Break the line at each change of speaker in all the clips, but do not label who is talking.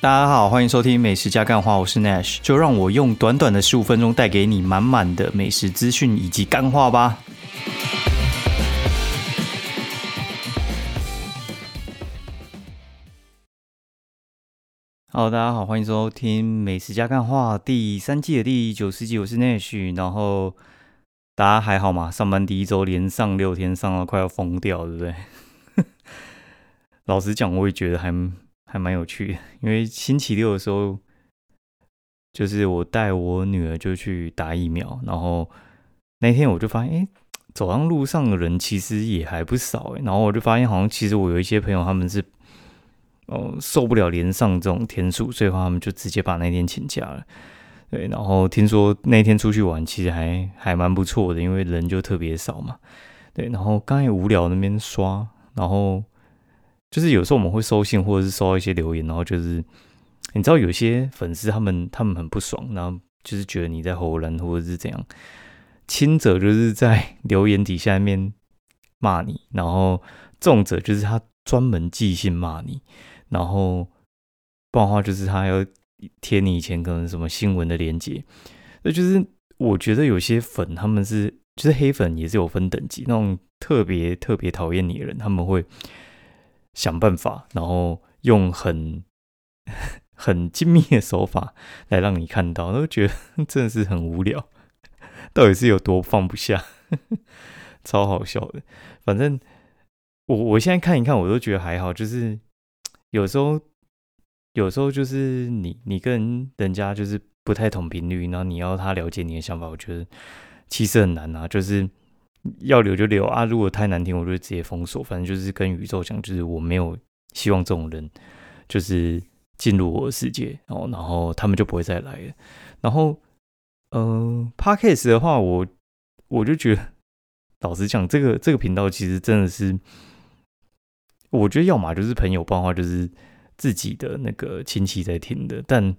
大家好，欢迎收听美食加干话，我是 Nash，就让我用短短的十五分钟带给你满满的美食资讯以及干话吧。Hello，大家好，欢迎收听美食加干话第三季的第九十集，我是 Nash，然后大家还好吗？上班第一周连上六天，上到快要疯掉，对不对？老实讲，我也觉得还。还蛮有趣的，因为星期六的时候，就是我带我女儿就去打疫苗，然后那天我就发现，哎，走上路上的人其实也还不少，哎，然后我就发现，好像其实我有一些朋友他们是，哦，受不了连上这种天数，所以话他们就直接把那天请假了，对，然后听说那天出去玩其实还还蛮不错的，因为人就特别少嘛，对，然后刚才无聊那边刷，然后。就是有时候我们会收信，或者是收到一些留言，然后就是你知道有些粉丝他们他们很不爽，然后就是觉得你在吼人或者是怎样，轻者就是在 留言底下面骂你，然后重者就是他专门寄信骂你，然后不然的话就是他要贴你以前可能什么新闻的链接，那就是我觉得有些粉他们是就是黑粉也是有分等级，那种特别特别讨厌你的人他们会。想办法，然后用很 很精密的手法来让你看到，都觉得 真的是很无聊。到底是有多放不下？超好笑的。反正我我现在看一看，我都觉得还好。就是有时候，有时候就是你你跟人家就是不太同频率，然后你要他了解你的想法，我觉得其实很难啊。就是。要留就留啊！如果太难听，我就直接封锁。反正就是跟宇宙讲，就是我没有希望这种人就是进入我的世界哦，然后他们就不会再来了。然后，嗯，Parkes 的话，我我就觉得，老实讲，这个这个频道其实真的是，我觉得要么就是朋友，不然的话就是自己的那个亲戚在听的，但。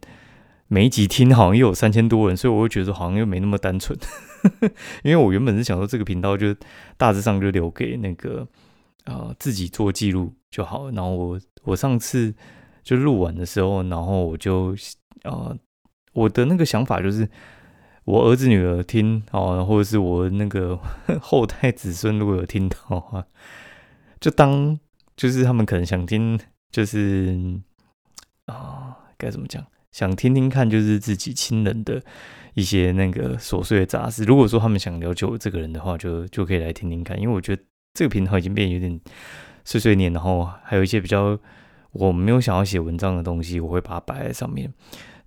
每一集听好像又有三千多人，所以我会觉得好像又没那么单纯。因为我原本是想说这个频道就大致上就留给那个呃自己做记录就好了。然后我我上次就录完的时候，然后我就呃我的那个想法就是我儿子女儿听哦，或者是我那个后代子孙如果有听到的话，就当就是他们可能想听，就是啊该怎么讲？想听听看，就是自己亲人的一些那个琐碎的杂事。如果说他们想了解我这个人的话，就就可以来听听看。因为我觉得这个频道已经变有点碎碎念，然后还有一些比较我没有想要写文章的东西，我会把它摆在上面。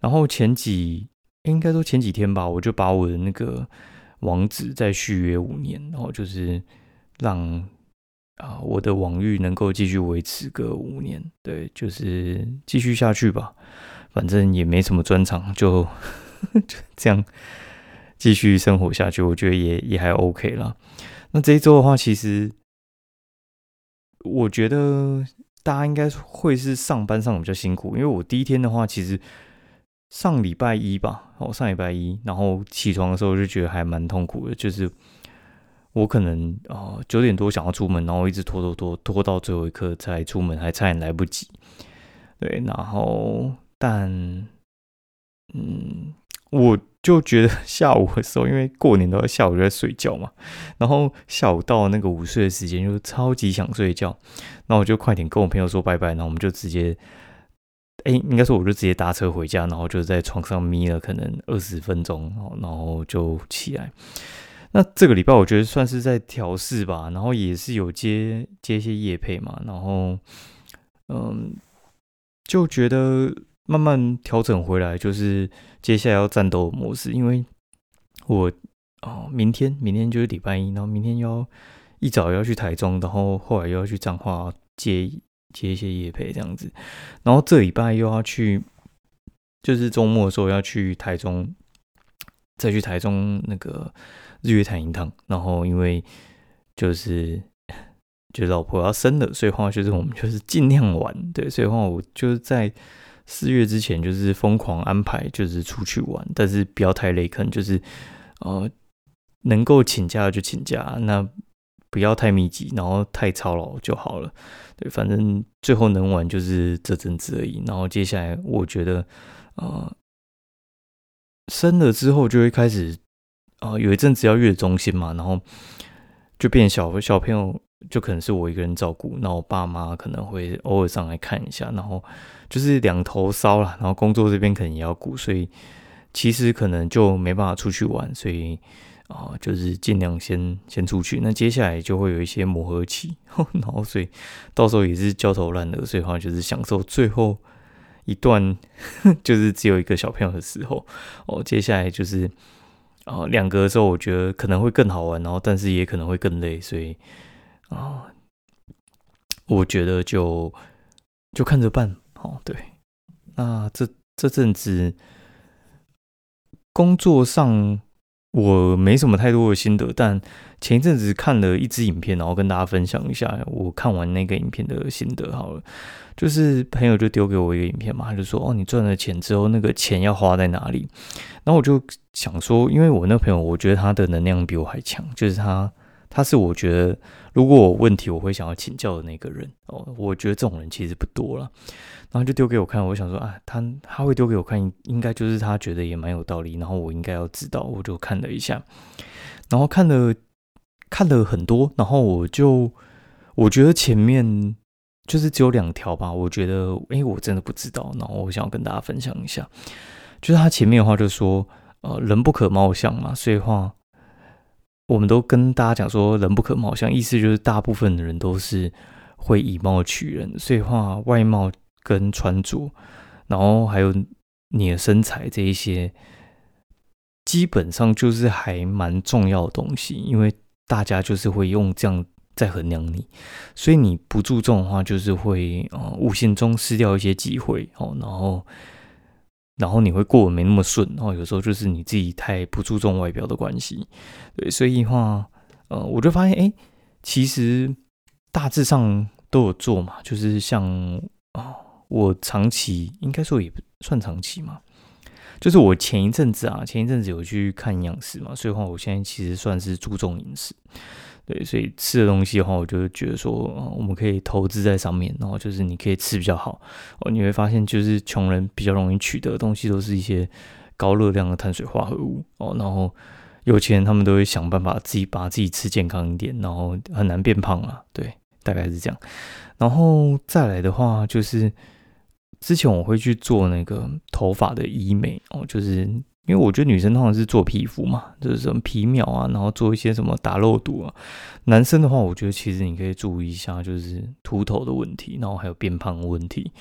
然后前几应该说前几天吧，我就把我的那个网址再续约五年，然后就是让啊我的网域能够继续维持个五年，对，就是继续下去吧。反正也没什么专长，就 就这样继续生活下去，我觉得也也还 OK 啦。那这一周的话，其实我觉得大家应该会是上班上比较辛苦，因为我第一天的话，其实上礼拜一吧，哦，上礼拜一，然后起床的时候就觉得还蛮痛苦的，就是我可能啊九点多想要出门，然后一直拖拖拖拖到最后一刻才出门，还差点来不及。对，然后。但，嗯，我就觉得下午的时候，因为过年都要下午就在睡觉嘛，然后下午到那个午睡的时间，就超级想睡觉，那我就快点跟我朋友说拜拜，然后我们就直接，哎，应该说我就直接搭车回家，然后就在床上眯了可能二十分钟，然后就起来。那这个礼拜我觉得算是在调试吧，然后也是有接接一些夜配嘛，然后，嗯，就觉得。慢慢调整回来，就是接下来要战斗模式，因为我哦，明天明天就是礼拜一，然后明天要一早要去台中，然后后来又要去彰化接接一些夜陪这样子，然后这礼拜又要去，就是周末的时候要去台中，再去台中那个日月潭一趟，然后因为就是就老婆要生了，所以话就是我们就是尽量玩，对，所以话我就是在。四月之前就是疯狂安排，就是出去玩，但是不要太累，可能就是呃能够请假就请假，那不要太密集，然后太操劳就好了。对，反正最后能玩就是这阵子而已。然后接下来，我觉得，呃，生了之后就会开始，啊，有一阵子要月中心嘛，然后就变小小朋友就可能是我一个人照顾，那我爸妈可能会偶尔上来看一下，然后就是两头烧了，然后工作这边可能也要顾，所以其实可能就没办法出去玩，所以。啊，就是尽量先先出去，那接下来就会有一些磨合期，然后所以到时候也是焦头烂额，所以话就是享受最后一段，就是只有一个小朋友的时候哦。接下来就是啊两个的时候，我觉得可能会更好玩，然后但是也可能会更累，所以啊，我觉得就就看着办。哦，对，那这这阵子工作上。我没什么太多的心得，但前一阵子看了一支影片，然后跟大家分享一下我看完那个影片的心得。好了，就是朋友就丢给我一个影片嘛，他就说：“哦，你赚了钱之后，那个钱要花在哪里？”然后我就想说，因为我那朋友，我觉得他的能量比我还强，就是他，他是我觉得如果我问题我会想要请教的那个人哦。我觉得这种人其实不多了。然后就丢给我看，我想说啊，他他会丢给我看，应该就是他觉得也蛮有道理，然后我应该要知道，我就看了一下，然后看了看了很多，然后我就我觉得前面就是只有两条吧，我觉得哎，我真的不知道，然后我想要跟大家分享一下，就是他前面的话就说，呃，人不可貌相嘛，所以话我们都跟大家讲说，人不可貌相，意思就是大部分的人都是会以貌取人，所以话外貌。跟穿着，然后还有你的身材这一些，基本上就是还蛮重要的东西，因为大家就是会用这样在衡量你，所以你不注重的话，就是会呃无形中失掉一些机会哦，然后然后你会过得没那么顺，然后有时候就是你自己太不注重外表的关系，对，所以话呃我就发现哎，其实大致上都有做嘛，就是像啊。我长期应该说也不算长期嘛，就是我前一阵子啊，前一阵子有去看营养师嘛，所以话我现在其实算是注重饮食，对，所以吃的东西的话，我就觉得说我们可以投资在上面，然后就是你可以吃比较好哦，你会发现就是穷人比较容易取得的东西都是一些高热量的碳水化合物哦，然后有钱人他们都会想办法自己把自己吃健康一点，然后很难变胖啊，对，大概是这样，然后再来的话就是。之前我会去做那个头发的医美哦，就是因为我觉得女生通常是做皮肤嘛，就是什么皮秒啊，然后做一些什么打肉毒啊。男生的话，我觉得其实你可以注意一下，就是秃头的问题，然后还有变胖的问题。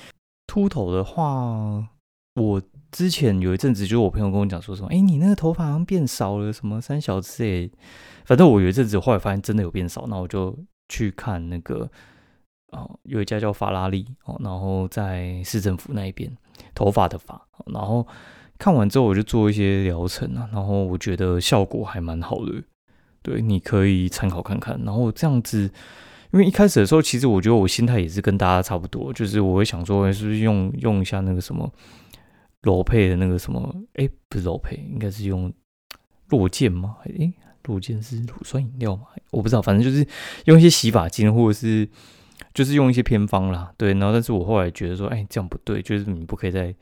秃头的话，我之前有一阵子，就是我朋友跟我讲说什么，哎，你那个头发好像变少了，什么三小之类。反正我有一阵子后来发现真的有变少，那我就去看那个。哦，有一家叫法拉利哦，然后在市政府那一边，头发的发，然后看完之后我就做一些疗程啊，然后我觉得效果还蛮好的，对，你可以参考看看。然后这样子，因为一开始的时候，其实我觉得我心态也是跟大家差不多，就是我会想说，是不是用用一下那个什么罗佩的那个什么，哎，不是罗佩，应该是用落健吗？哎，落健是乳酸饮料吗？我不知道，反正就是用一些洗发精或者是。就是用一些偏方啦，对，然后但是我后来觉得说，哎，这样不对，就是你不可以再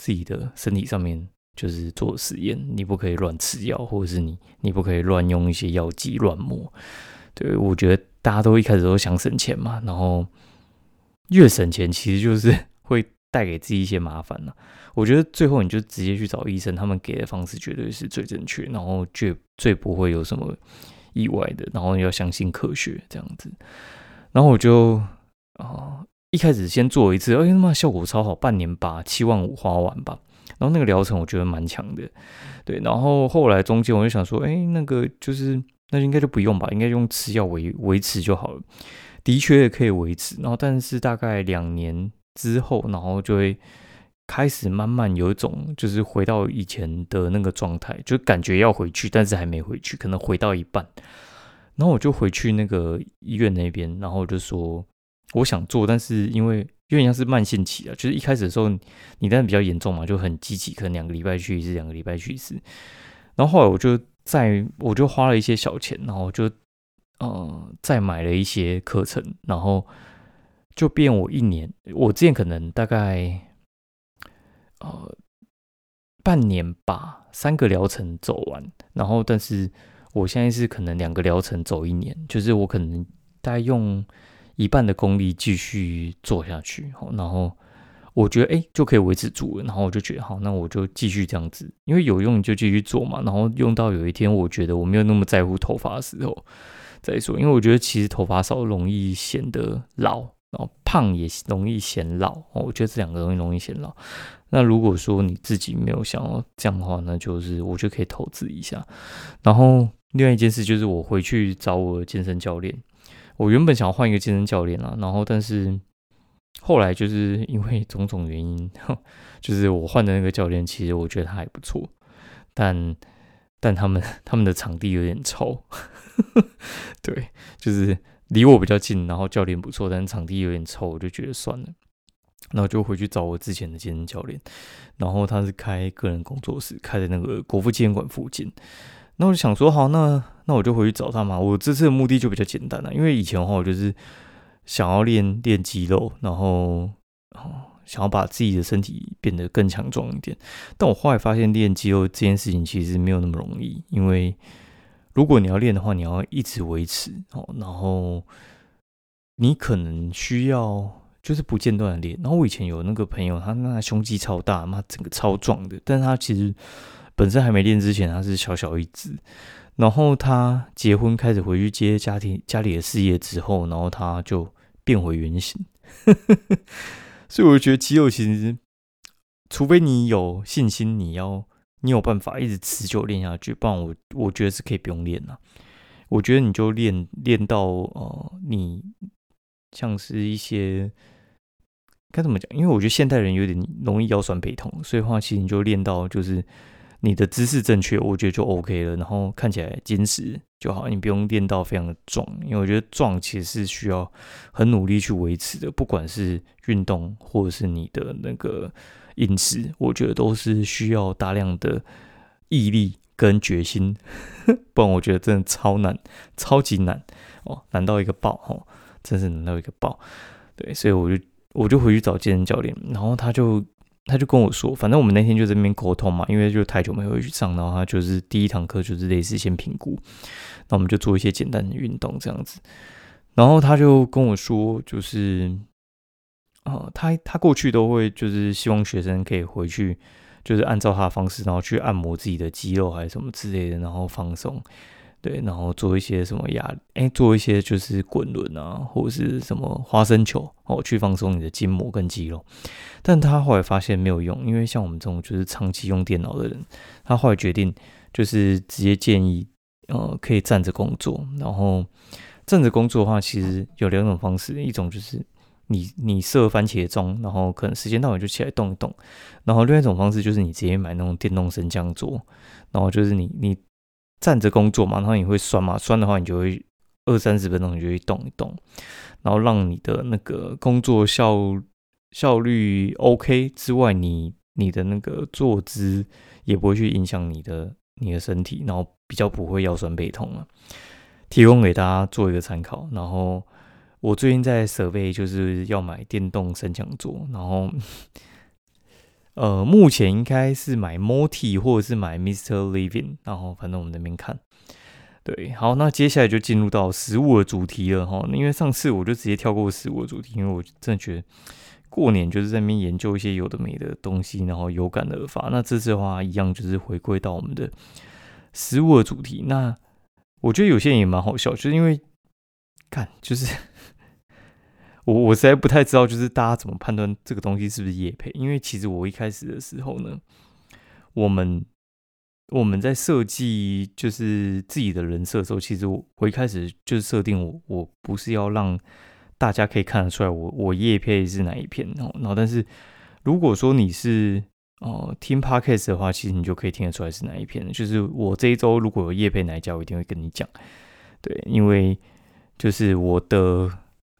自己的身体上面就是做实验，你不可以乱吃药，或者是你你不可以乱用一些药剂乱抹。对我觉得大家都一开始都想省钱嘛，然后越省钱其实就是会带给自己一些麻烦了。我觉得最后你就直接去找医生，他们给的方式绝对是最正确，然后最最不会有什么意外的，然后要相信科学这样子。然后我就啊，一开始先做一次，哎他妈效果超好，半年把七万五花完吧。然后那个疗程我觉得蛮强的，对。然后后来中间我就想说，哎，那个就是那应该就不用吧，应该用吃药维维持就好了。的确可以维持，然后但是大概两年之后，然后就会开始慢慢有一种就是回到以前的那个状态，就感觉要回去，但是还没回去，可能回到一半。然后我就回去那个医院那边，然后就说我想做，但是因为有点像是慢性期啊，就是一开始的时候你当然比较严重嘛，就很积极，可能两个礼拜去一次，两个礼拜去一次。然后后来我就在我就花了一些小钱，然后就呃再买了一些课程，然后就变我一年，我之前可能大概呃半年吧三个疗程走完，然后但是我现在是可能两个疗程走一年，就是我可能大概用一半的功力继续做下去，好然后。我觉得哎就可以维持住了，然后我就觉得好，那我就继续这样子，因为有用你就继续做嘛。然后用到有一天，我觉得我没有那么在乎头发的时候再说，因为我觉得其实头发少容易显得老，然后胖也容易显老。哦，我觉得这两个东西容易显老。那如果说你自己没有想要这样的话，那就是我就可以投资一下。然后另外一件事就是我回去找我的健身教练，我原本想要换一个健身教练啊，然后但是。后来就是因为种种原因，就是我换的那个教练，其实我觉得他还不错，但但他们他们的场地有点臭，对，就是离我比较近，然后教练不错，但是场地有点臭，我就觉得算了，然后就回去找我之前的健身教练，然后他是开个人工作室，开在那个国父纪念馆附近，那我就想说，好，那那我就回去找他嘛。我这次的目的就比较简单了，因为以前的话，我就是。想要练练肌肉，然后哦，想要把自己的身体变得更强壮一点。但我后来发现，练肌肉这件事情其实没有那么容易，因为如果你要练的话，你要一直维持哦，然后你可能需要就是不间断的练。然后我以前有那个朋友，他那胸肌超大，妈整个超壮的，但是他其实本身还没练之前，他是小小一只。然后他结婚开始回去接家庭家里的事业之后，然后他就。变回原形，所以我觉得肌肉其实，除非你有信心，你要你有办法一直持久练下去，不然我我觉得是可以不用练了。我觉得你就练练到呃，你像是一些该怎么讲？因为我觉得现代人有点容易腰酸背痛，所以话其实你就练到就是。你的姿势正确，我觉得就 OK 了。然后看起来坚实就好，你不用练到非常的壮，因为我觉得壮其实是需要很努力去维持的。不管是运动或者是你的那个饮食，我觉得都是需要大量的毅力跟决心，不然我觉得真的超难，超级难哦，难到一个爆哦，真是难到一个爆。对，所以我就我就回去找健身教练，然后他就。他就跟我说，反正我们那天就在那边沟通嘛，因为就太久没回去上，然后他就是第一堂课就是类似先评估，那我们就做一些简单的运动这样子。然后他就跟我说，就是，呃，他他过去都会就是希望学生可以回去，就是按照他的方式，然后去按摩自己的肌肉还是什么之类的，然后放松。对，然后做一些什么压，哎，做一些就是滚轮啊，或者是什么花生球哦，去放松你的筋膜跟肌肉。但他后来发现没有用，因为像我们这种就是长期用电脑的人，他后来决定就是直接建议，呃，可以站着工作。然后站着工作的话，其实有两种方式，一种就是你你设番茄钟，然后可能时间到了就起来动一动。然后另外一种方式就是你直接买那种电动升降桌，然后就是你你。站着工作嘛，然后你会酸嘛？酸的话，你就会二三十分钟你就会动一动，然后让你的那个工作效效率 OK 之外，你你的那个坐姿也不会去影响你的你的身体，然后比较不会腰酸背痛了。提供给大家做一个参考。然后我最近在设备就是要买电动升降桌，然后。呃，目前应该是买 Multi 或者是买 Mr. Living，然后反正我们那边看。对，好，那接下来就进入到食物的主题了哈。因为上次我就直接跳过食物的主题，因为我真的觉得过年就是在那边研究一些有的没的东西，然后有感而发。那这次的话，一样就是回归到我们的食物的主题。那我觉得有些人也蛮好笑，就是因为看就是。我我实在不太知道，就是大家怎么判断这个东西是不是叶配？因为其实我一开始的时候呢，我们我们在设计就是自己的人设的时候，其实我我一开始就是设定我我不是要让大家可以看得出来我我叶配是哪一片哦。然后，但是如果说你是哦听 podcast 的话，其实你就可以听得出来是哪一片。就是我这一周如果有叶配哪一家，我一定会跟你讲。对，因为就是我的。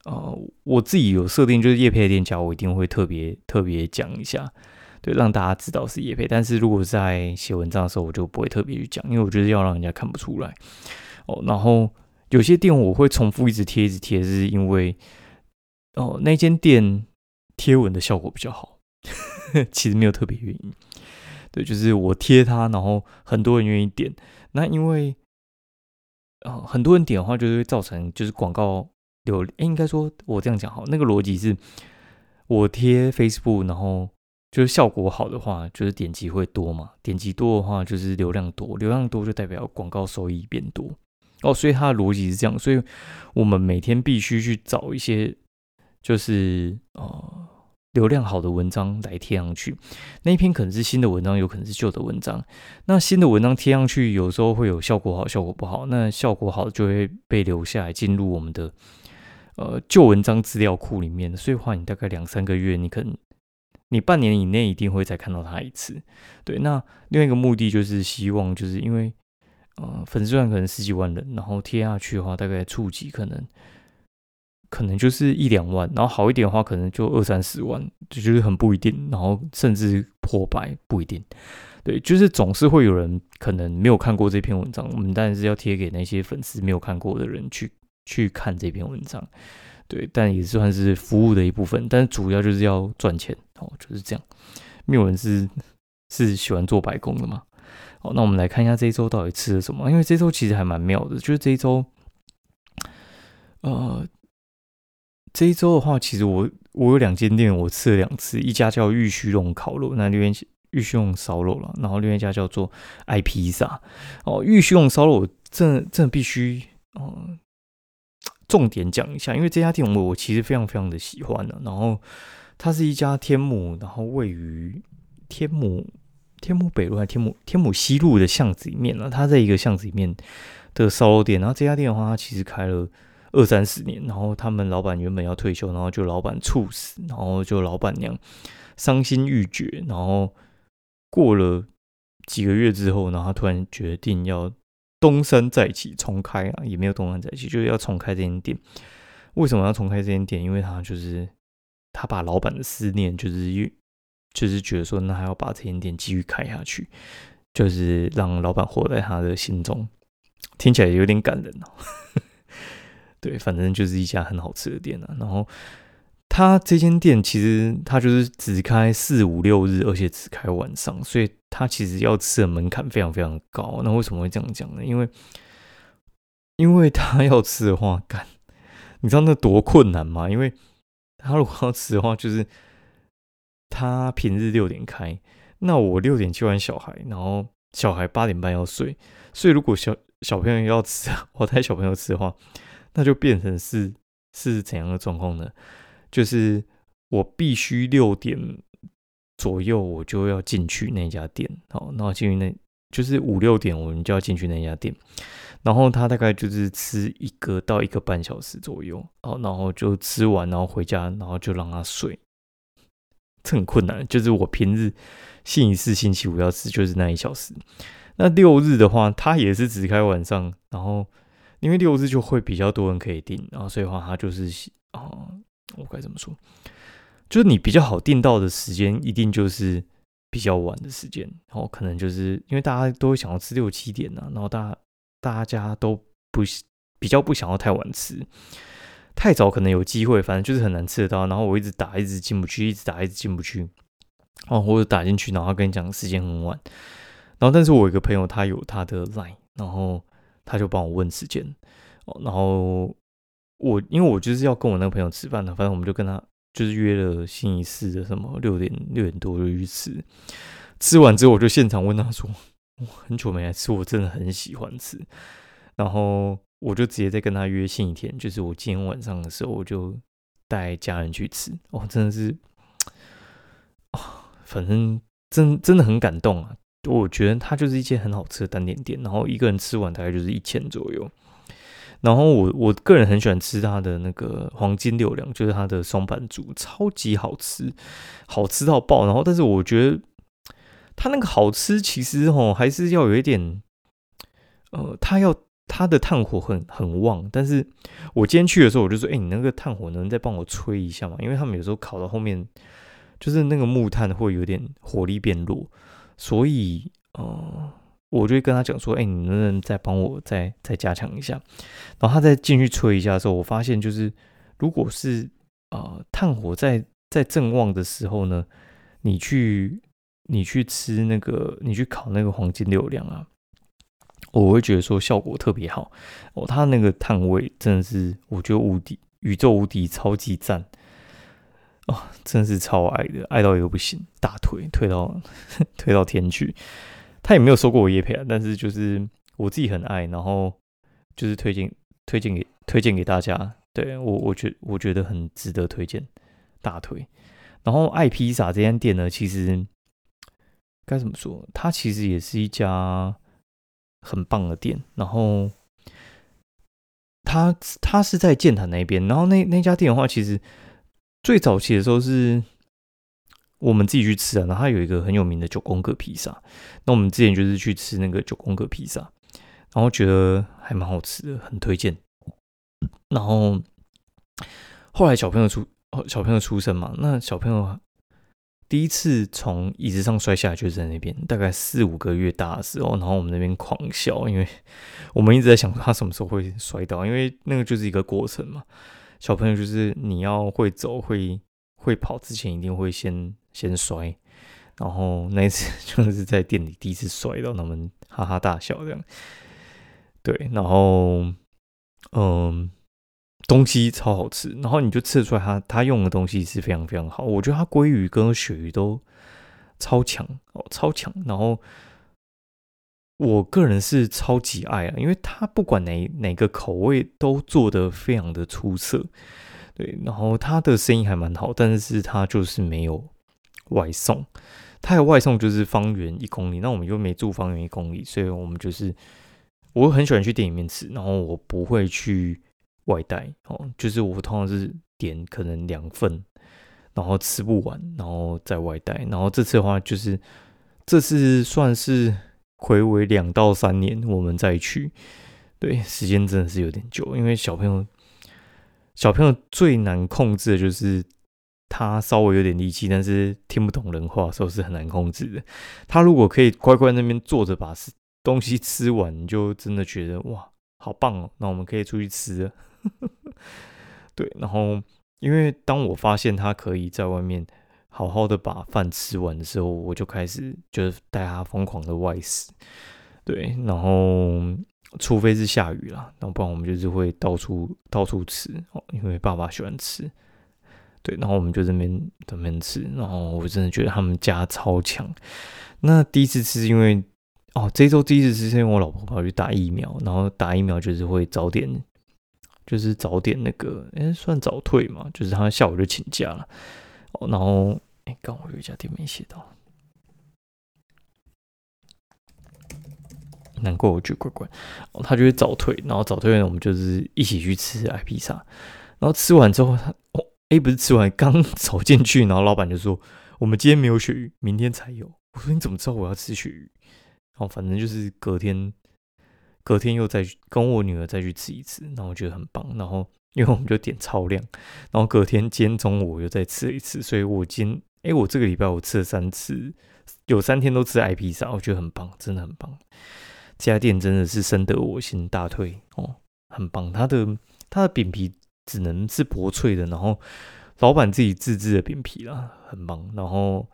呃，我自己有设定，就是叶配的店家，我一定会特别特别讲一下，对，让大家知道是叶配。但是如果在写文章的时候，我就不会特别去讲，因为我觉得要让人家看不出来。哦，然后有些店我会重复一直贴一直贴，是因为哦那间店贴文的效果比较好，其实没有特别原因。对，就是我贴它，然后很多人愿意点。那因为啊很多人点的话，就会造成就是广告有。哎，应该说我这样讲好，那个逻辑是，我贴 Facebook，然后就是效果好的话，就是点击会多嘛。点击多的话，就是流量多，流量多就代表广告收益变多。哦，所以它的逻辑是这样，所以我们每天必须去找一些，就是呃流量好的文章来贴上去。那一篇可能是新的文章，有可能是旧的文章。那新的文章贴上去，有时候会有效果好，效果不好。那效果好就会被留下来，进入我们的呃旧文章资料库里面。所以话，你大概两三个月，你可能你半年以内一定会再看到它一次。对，那另外一个目的就是希望，就是因为。呃，粉丝量可能十几万人，然后贴下去的话，大概触及可能可能就是一两万，然后好一点的话，可能就二三十万，就就是很不一定，然后甚至破百不一定。对，就是总是会有人可能没有看过这篇文章，我们当然是要贴给那些粉丝没有看过的人去去看这篇文章。对，但也算是服务的一部分，但主要就是要赚钱哦，就是这样。没有人是是喜欢做白工的嘛。好，那我们来看一下这一周到底吃了什么？因为这周其实还蛮妙的，就是这一周，呃，这一周的话，其实我我有两间店，我吃了两次，一家叫玉虚龙烤肉，那另外玉虚龙烧肉了，然后另外一家叫做爱披萨。哦，玉虚龙烧肉，这这必须嗯重点讲一下，因为这家店我我其实非常非常的喜欢的。然后它是一家天母，然后位于天母。天母北路还是天母天母西路的巷子里面呢？它在一个巷子里面的烧肉店。然后这家店的话，它其实开了二三十年。然后他们老板原本要退休，然后就老板猝死，然后就老板娘伤心欲绝。然后过了几个月之后，然后他突然决定要东山再起，重开啊，也没有东山再起，就是要重开这间店。为什么要重开这间店？因为他就是他把老板的思念，就是因就是觉得说，那还要把这间店继续开下去，就是让老板活在他的心中，听起来有点感人哦。对，反正就是一家很好吃的店啊。然后他这间店其实他就是只开四五六日，而且只开晚上，所以他其实要吃的门槛非常非常高。那为什么会这样讲呢？因为因为他要吃的话，干，你知道那多困难吗？因为他如果要吃的话，就是。他平日六点开，那我六点接完小孩，然后小孩八点半要睡，所以如果小小朋友要吃，我带小朋友吃的话，那就变成是是怎样的状况呢？就是我必须六点左右我就要进去那家店，好，然后进去那就是五六点我们就要进去那家店，然后他大概就是吃一个到一个半小时左右，好，然后就吃完，然后回家，然后就让他睡。这很困难，就是我平日星期四、星期五要吃，就是那一小时。那六日的话，他也是只开晚上，然后因为六日就会比较多人可以订，然后所以话他就是哦，我该怎么说？就是你比较好订到的时间，一定就是比较晚的时间，然后可能就是因为大家都会想要吃六七点啊，然后大家大家都不比较不想要太晚吃。太早可能有机会，反正就是很难吃得到。然后我一直打，一直进不去，一直打，一直进不去。哦，或者打进去，然后跟你讲时间很晚。然后，但是我一个朋友，他有他的 line，然后他就帮我问时间。然后我因为我就是要跟我那个朋友吃饭的，反正我们就跟他就是约了星期四的什么六点六点多就去吃。吃完之后，我就现场问他说：“我很久没来吃，我真的很喜欢吃。”然后。我就直接再跟他约星期天，就是我今天晚上的时候，我就带家人去吃。哦，真的是，啊，反正真真的很感动啊！我觉得它就是一间很好吃的单点店，然后一个人吃完大概就是一千左右。然后我我个人很喜欢吃它的那个黄金六两，就是它的双板猪，超级好吃，好吃到爆。然后，但是我觉得它那个好吃，其实哦还是要有一点，呃，它要。它的炭火很很旺，但是我今天去的时候，我就说：“哎，你那个炭火能再帮我吹一下吗？”因为他们有时候烤到后面，就是那个木炭会有点火力变弱，所以呃，我就会跟他讲说，哎，你能不能再帮我再再加强一下？然后他再进去吹一下的时候，我发现就是如果是呃炭火在在正旺的时候呢，你去你去吃那个你去烤那个黄金六两啊，我会觉得说效果特别好哦，它那个炭味真的是我觉得无敌宇宙无敌超级赞。哦，真的是超爱的，爱到一个不行，大腿推到 推到天去。他也没有收过我叶配啊，但是就是我自己很爱，然后就是推荐推荐给推荐给大家。对我，我觉我觉得很值得推荐大腿。然后爱披萨这间店呢，其实该怎么说？它其实也是一家很棒的店。然后它它是在建潭那边，然后那那家店的话，其实。最早期的时候是我们自己去吃啊，然后它有一个很有名的九宫格披萨，那我们之前就是去吃那个九宫格披萨，然后觉得还蛮好吃的，很推荐。然后后来小朋友出小朋友出生嘛，那小朋友第一次从椅子上摔下来就是在那边，大概四五个月大的时候，然后我们那边狂笑，因为我们一直在想他什么时候会摔倒，因为那个就是一个过程嘛。小朋友就是你要会走会会跑之前一定会先先摔，然后那一次 就是在店里第一次摔到，他们哈哈大笑这样。对，然后嗯，东西超好吃，然后你就吃出来他他用的东西是非常非常好，我觉得他鲑鱼跟鳕鱼都超强哦，超强，然后。我个人是超级爱啊，因为他不管哪哪个口味都做的非常的出色，对，然后他的生意还蛮好，但是他就是没有外送，他的外送就是方圆一公里，那我们又没住方圆一公里，所以我们就是我很喜欢去店里面吃，然后我不会去外带哦，就是我通常是点可能两份，然后吃不完，然后再外带，然后这次的话就是这次算是。回违两到三年，我们再去。对，时间真的是有点久，因为小朋友，小朋友最难控制的就是他稍微有点力气，但是听不懂人话的时候是很难控制的。他如果可以乖乖那边坐着把东西吃完，你就真的觉得哇，好棒哦！那我们可以出去吃了。对，然后因为当我发现他可以在外面。好好的把饭吃完的时候，我就开始就是带他疯狂的外食，对，然后除非是下雨了，那不然我们就是会到处到处吃哦，因为爸爸喜欢吃，对，然后我们就这边这边吃，然后我真的觉得他们家超强。那第一次吃是，因为哦，这周第一次吃是因为我老婆跑去打疫苗，然后打疫苗就是会早点，就是早点那个，哎，算早退嘛，就是他下午就请假了。哦，然后哎，刚好有一家店没写到，难怪我觉得怪怪。哦，他就会早退，然后早退呢，我们就是一起去吃爱披萨。然后吃完之后，他哦，哎，不是吃完，刚 走进去，然后老板就说：“我们今天没有鳕鱼，明天才有。”我说：“你怎么知道我要吃鳕鱼？”然后反正就是隔天，隔天又再跟我女儿再去吃一次，然后我觉得很棒。然后。因为我们就点超量，然后隔天今天中午我又再吃了一次，所以我今哎我这个礼拜我吃了三次，有三天都吃艾披萨，我觉得很棒，真的很棒。这家店真的是深得我心，大推哦，很棒。它的它的饼皮只能是薄脆的，然后老板自己自制的饼皮啦，很棒。然后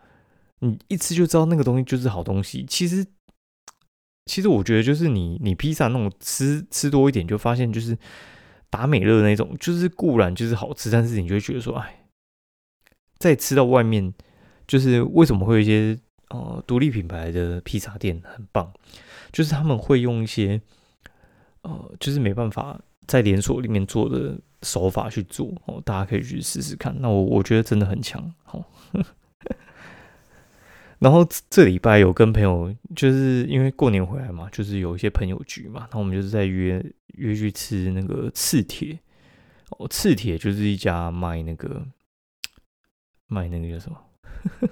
你一吃就知道那个东西就是好东西。其实其实我觉得就是你你披萨那种吃吃多一点，就发现就是。达美乐那种，就是固然就是好吃，但是你就会觉得说，哎，再吃到外面，就是为什么会有一些呃独立品牌的披萨店很棒，就是他们会用一些呃，就是没办法在连锁里面做的手法去做哦，大家可以去试试看。那我我觉得真的很强哦。然后这礼拜有跟朋友，就是因为过年回来嘛，就是有一些朋友局嘛，然后我们就是在约约去吃那个赤铁哦，赤铁就是一家卖那个卖那个叫什么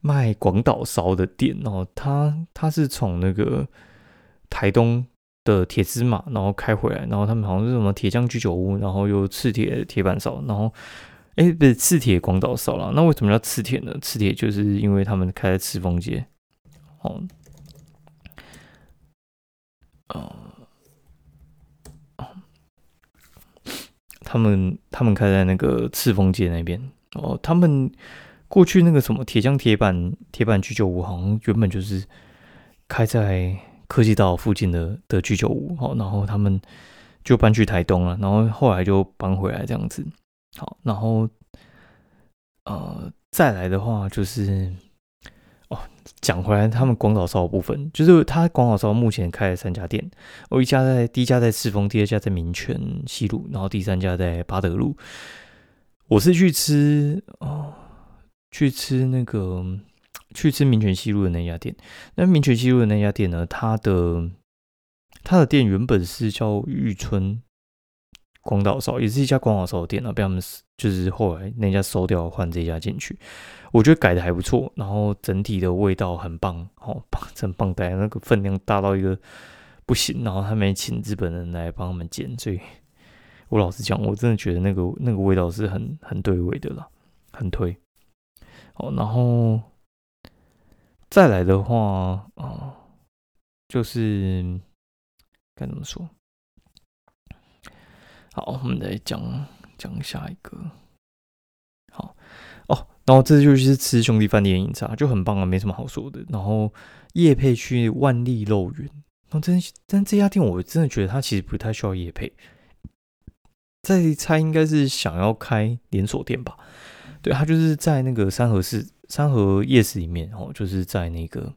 卖广岛烧的店哦，他他是从那个台东的铁丝麻，然后开回来，然后他们好像是什么铁匠居酒屋，然后又赤铁铁板烧，然后哎，不是赤铁广岛烧了，那为什么要赤铁呢？赤铁就是因为他们开在赤峰街，哦，哦，他们他们开在那个赤峰街那边，哦，他们过去那个什么铁匠铁板铁板居酒屋，好像原本就是开在。科技岛附近的的居酒屋，好，然后他们就搬去台东了，然后后来就搬回来这样子，好，然后呃再来的话就是哦。讲回来，他们广岛烧部分，就是他广岛烧目前开了三家店，哦一家在第一家在赤峰，第二家在民权西路，然后第三家在巴德路。我是去吃哦，去吃那个去吃民权西路的那家店。那民权西路的那家店呢，它的它的店原本是叫玉春。广岛烧也是一家广岛烧的店啊，被他们就是后来那家收掉，换这家进去。我觉得改的还不错，然后整体的味道很棒，哦，真棒呆，那个分量大到一个不行。然后他们请日本人来帮他们煎，所以我老实讲，我真的觉得那个那个味道是很很对味的啦，很推。哦，然后再来的话啊，就是该怎么说？好，我们来讲讲下一个。好哦，然后这就是吃兄弟饭店饮茶，就很棒啊，没什么好说的。然后叶配去万利肉圆，然后真但这家店我真的觉得它其实不太需要叶配。在猜应该是想要开连锁店吧？对，他就是在那个三河市三河夜市里面哦，就是在那个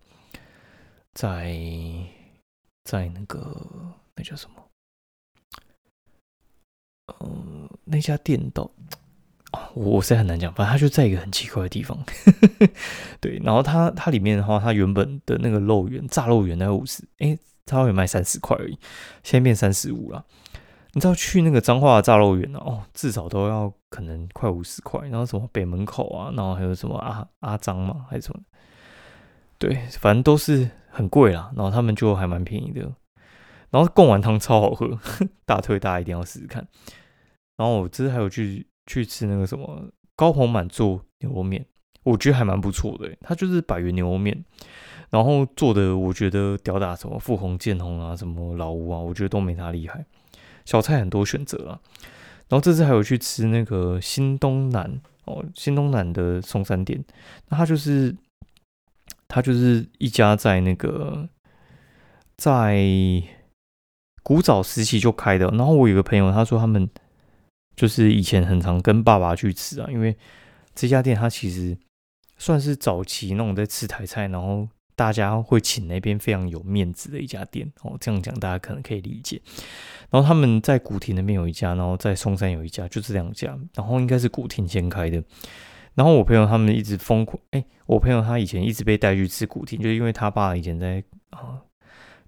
在在那个那叫什么？嗯，那家店到哦，我实在很难讲，反正它就在一个很奇怪的地方。对，然后它它里面的话，它原本的那个肉圆炸肉圆概五十，哎，炸肉圆卖三十块而已，现在变三十五了。你知道去那个彰化炸肉圆哦，至少都要可能快五十块。然后什么北门口啊，然后还有什么阿阿张嘛，还是什么？对，反正都是很贵啦。然后他们就还蛮便宜的。然后贡丸汤超好喝，大推大家一定要试试看。然后我这次还有去去吃那个什么高朋满做牛肉面，我觉得还蛮不错的。它就是百元牛肉面，然后做的我觉得屌打什么富红建红啊，什么老吴啊，我觉得都没他厉害。小菜很多选择啊。然后这次还有去吃那个新东南哦，新东南的松山店，那它就是它就是一家在那个在。古早时期就开的，然后我有个朋友，他说他们就是以前很常跟爸爸去吃啊，因为这家店它其实算是早期那种在吃台菜，然后大家会请那边非常有面子的一家店哦。这样讲大家可能可以理解。然后他们在古亭那边有一家，然后在松山有一家，就这两家。然后应该是古亭先开的。然后我朋友他们一直疯狂，哎，我朋友他以前一直被带去吃古亭，就是因为他爸以前在啊。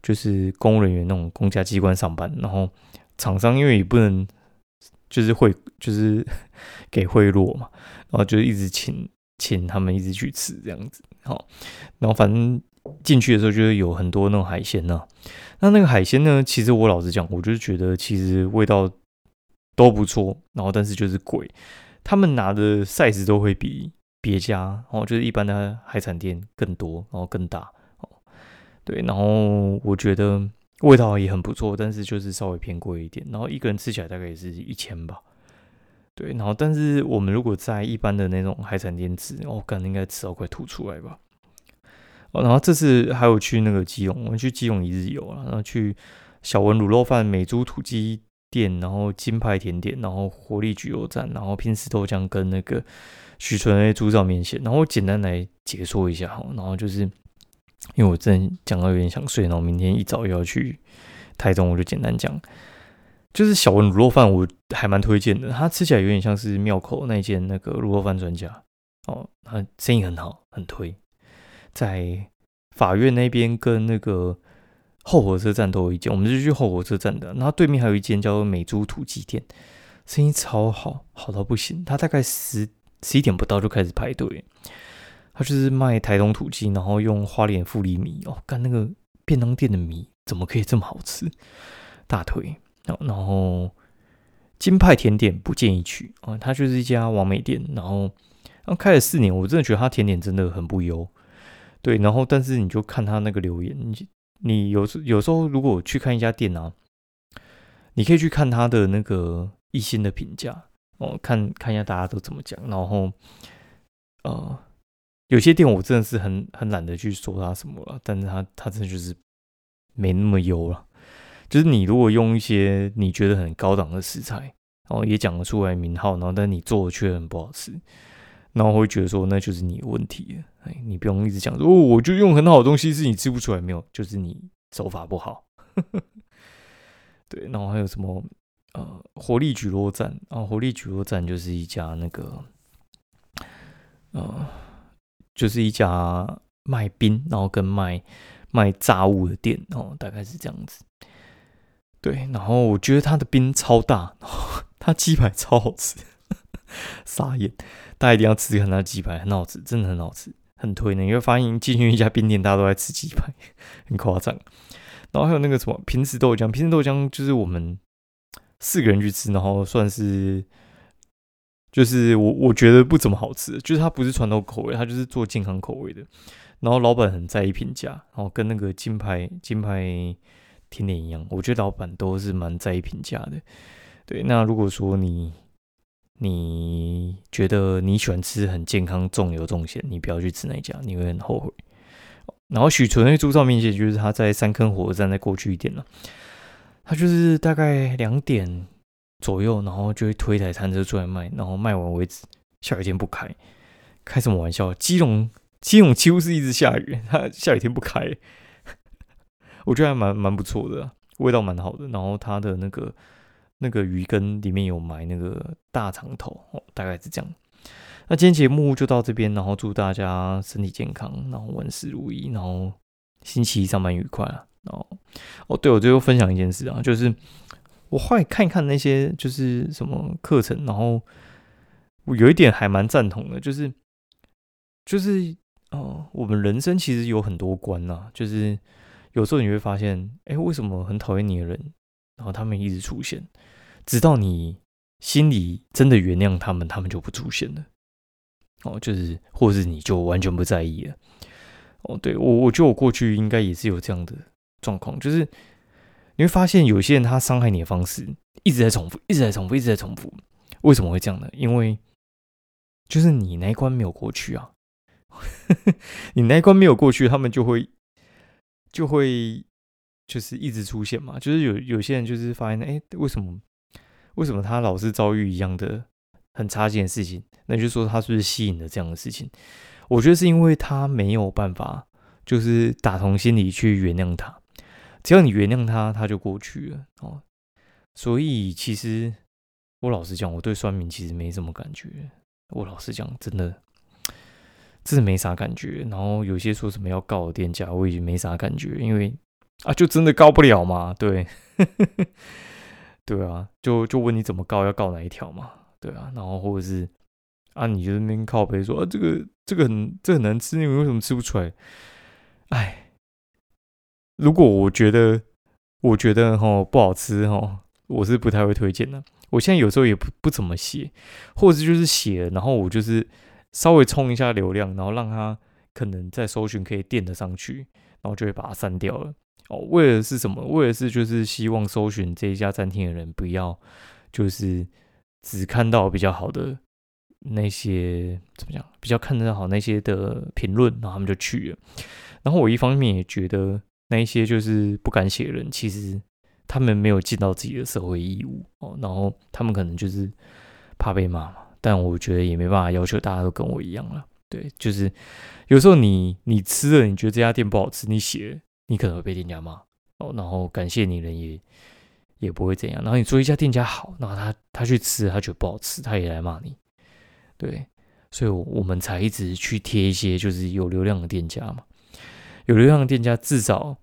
就是公务人员那种公家机关上班，然后厂商因为也不能就是会就是给贿赂嘛，然后就一直请请他们一直去吃这样子，好，然后反正进去的时候就是有很多那种海鲜呢，那那个海鲜呢，其实我老实讲，我就是觉得其实味道都不错，然后但是就是贵，他们拿的 size 都会比别家哦，就是一般的海产店更多，然后更大。对，然后我觉得味道也很不错，但是就是稍微偏贵一点。然后一个人吃起来大概也是一千吧。对，然后但是我们如果在一般的那种海产店吃，我可能应该吃到快吐出来吧。哦，然后这次还有去那个基隆，我们去基隆一日游啊，然后去小文卤肉饭、美猪土鸡店，然后金牌甜点，然后活力焗油站，然后拼丝豆浆跟那个许纯 A 猪照面线。然后我简单来解说一下哈，然后就是。因为我真讲到有点想睡，然后明天一早又要去台中，我就简单讲，就是小文卤肉饭，我还蛮推荐的。它吃起来有点像是庙口那间那个卤肉饭专家哦，它生意很好，很推。在法院那边跟那个后火车站都有一间，我们是去后火车站的。然后对面还有一间叫做美珠土鸡店，生意超好，好到不行。他大概十十一点不到就开始排队。他就是卖台东土鸡，然后用花莲富里米哦，干那个便当店的米怎么可以这么好吃？大腿，然后金派甜点不建议去啊，它就是一家完美店，然后开了四年，我真的觉得它甜点真的很不优。对，然后但是你就看他那个留言，你你有时有时候如果去看一家店啊，你可以去看他的那个一星的评价哦，看看一下大家都怎么讲，然后呃，有些店我真的是很很懒得去说它什么了，但是它它真的就是没那么优了。就是你如果用一些你觉得很高档的食材，然后也讲得出来名号，然后但你做的却很不好吃，然后会觉得说那就是你的问题。哎，你不用一直讲说哦，我就用很好的东西，是你吃不出来没有？就是你手法不好。对，然后还有什么呃，活力举落站啊，活力举落站就是一家那个呃，就是一家卖冰，然后跟卖卖炸物的店哦，大概是这样子。对，然后我觉得他的冰超大，他鸡排超好吃，傻眼！大家一定要吃看他鸡排，很好吃，真的很好吃，很推呢。你会发现进去一家冰店，大家都在吃鸡排，很夸张。然后还有那个什么平时豆浆，平时豆浆就是我们四个人去吃，然后算是就是我我觉得不怎么好吃，就是它不是传统口味，它就是做健康口味的。然后老板很在意评价，然后跟那个金牌金牌。甜点一样，我觉得老板都是蛮在意评价的。对，那如果说你你觉得你喜欢吃很健康、重油重咸，你不要去吃那家，你会很后悔。然后许纯那猪照面线，就是他在三坑火车站再过去一点了，他就是大概两点左右，然后就会推一台餐车出来卖，然后卖完为止。下雨天不开，开什么玩笑？基隆基隆几乎是一直下雨，他下雨天不开。我觉得还蛮蛮不错的，味道蛮好的。然后它的那个那个鱼羹里面有埋那个大肠头，大概是这样。那今天节目就到这边，然后祝大家身体健康，然后万事如意，然后星期一上班愉快啊。然后哦，对我最后分享一件事啊，就是我后来看一看那些就是什么课程，然后我有一点还蛮赞同的，就是就是哦，我们人生其实有很多关呐，就是。有时候你会发现，哎，为什么很讨厌你的人，然后他们一直出现，直到你心里真的原谅他们，他们就不出现了。哦，就是，或是你就完全不在意了。哦，对我，我觉得我过去应该也是有这样的状况，就是你会发现有些人他伤害你的方式一直在重复，一直在重复，一直在重复。为什么会这样呢？因为就是你那一关没有过去啊，你那一关没有过去，他们就会。就会就是一直出现嘛，就是有有些人就是发现，哎，为什么为什么他老是遭遇一样的很差劲的事情？那就说他是不是吸引了这样的事情？我觉得是因为他没有办法，就是打从心里去原谅他。只要你原谅他，他就过去了哦。所以其实我老实讲，我对酸民其实没什么感觉。我老实讲，真的。真的没啥感觉，然后有些说什么要告店家，我已经没啥感觉，因为啊，就真的告不了嘛，对，对啊，就就问你怎么告，要告哪一条嘛，对啊，然后或者是啊，你就那边靠背说啊，这个这个很这很难吃，你为什么吃不出来？哎，如果我觉得我觉得哈不好吃哈，我是不太会推荐的。我现在有时候也不不怎么写，或者就是写，然后我就是。稍微冲一下流量，然后让他可能在搜寻可以垫得上去，然后就会把它删掉了。哦，为的是什么？为的是就是希望搜寻这一家餐厅的人不要就是只看到比较好的那些怎么讲？比较看得好那些的评论，然后他们就去了。然后我一方面也觉得那一些就是不敢写的人，其实他们没有尽到自己的社会义务哦，然后他们可能就是怕被骂嘛。但我觉得也没办法要求大家都跟我一样了，对，就是有时候你你吃了，你觉得这家店不好吃，你写你可能会被店家骂哦，然后感谢你人也也不会怎样，然后你说一家店家好，然后他他去吃，他觉得不好吃，他也来骂你，对，所以我们才一直去贴一些就是有流量的店家嘛，有流量的店家至少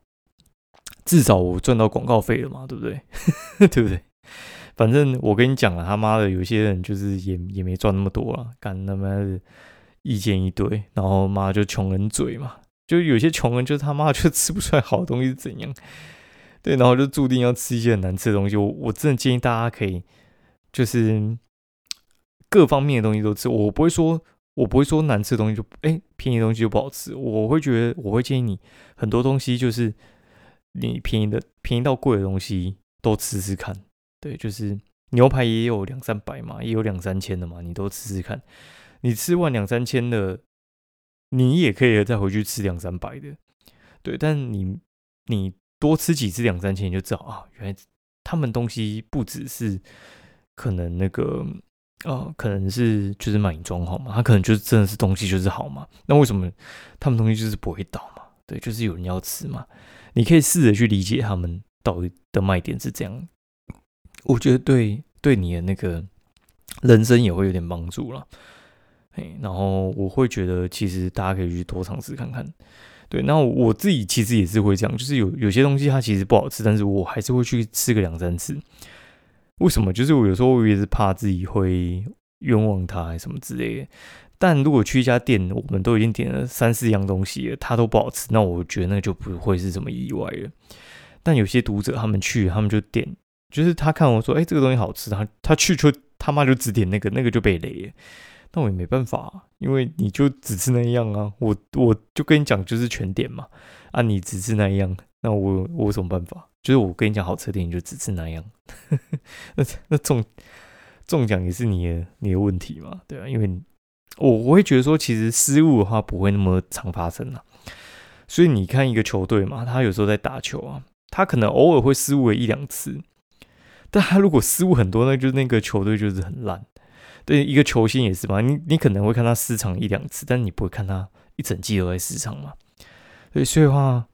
至少我赚到广告费了嘛，对不对？对不对？反正我跟你讲了，他妈的，有些人就是也也没赚那么多了，干他妈的意见一堆，然后妈就穷人嘴嘛，就有些穷人就他妈就吃不出来好东西是怎样，对，然后就注定要吃一些很难吃的东西。我我真的建议大家可以就是各方面的东西都吃，我不会说，我不会说难吃的东西就哎便宜的东西就不好吃，我会觉得我会建议你很多东西就是你便宜的便宜到贵的东西都吃吃看。对，就是牛排也有两三百嘛，也有两三千的嘛，你都吃吃看。你吃完两三千的，你也可以再回去吃两三百的，对。但你你多吃几次两三千，你就知道啊，原来他们东西不只是可能那个呃，可能是就是买装好嘛，他可能就是真的是东西就是好嘛。那为什么他们东西就是不会倒嘛？对，就是有人要吃嘛。你可以试着去理解他们到底的卖点是这样。我觉得对对你的那个人生也会有点帮助了，哎，然后我会觉得其实大家可以去多尝试看看，对，那我自己其实也是会这样，就是有有些东西它其实不好吃，但是我还是会去吃个两三次。为什么？就是我有时候我也是怕自己会冤枉他，还什么之类的。但如果去一家店，我们都已经点了三四样东西了，它都不好吃，那我觉得那就不会是什么意外了。但有些读者他们去，他们就点。就是他看我说，哎，这个东西好吃，他他去就他妈就只点那个，那个就被雷。那我也没办法，因为你就只吃那样啊。我我就跟你讲，就是全点嘛。啊，你只吃那样，那我我有什么办法？就是我跟你讲好吃的点，你就只吃那样。那那中中奖也是你的你的问题嘛？对啊，因为我我会觉得说，其实失误的话不会那么常发生啊。所以你看一个球队嘛，他有时候在打球啊，他可能偶尔会失误一两次。但他如果失误很多，那就那个球队就是很烂。对一个球星也是嘛，你你可能会看他失常一两次，但你不会看他一整季都在失常嘛。所以所以话，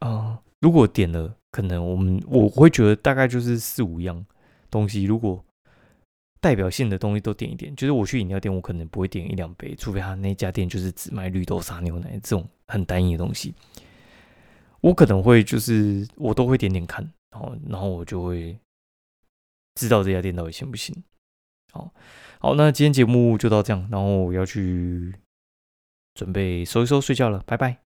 啊，如果点了，可能我们我会觉得大概就是四五样东西。如果代表性的东西都点一点，就是我去饮料店，我可能不会点一两杯，除非他那家店就是只卖绿豆沙牛奶这种很单一的东西。我可能会就是我都会点点看，然后然后我就会。知道这家店到底行不行？好，好，那今天节目就到这样，然后我要去准备收一收睡觉了，拜拜。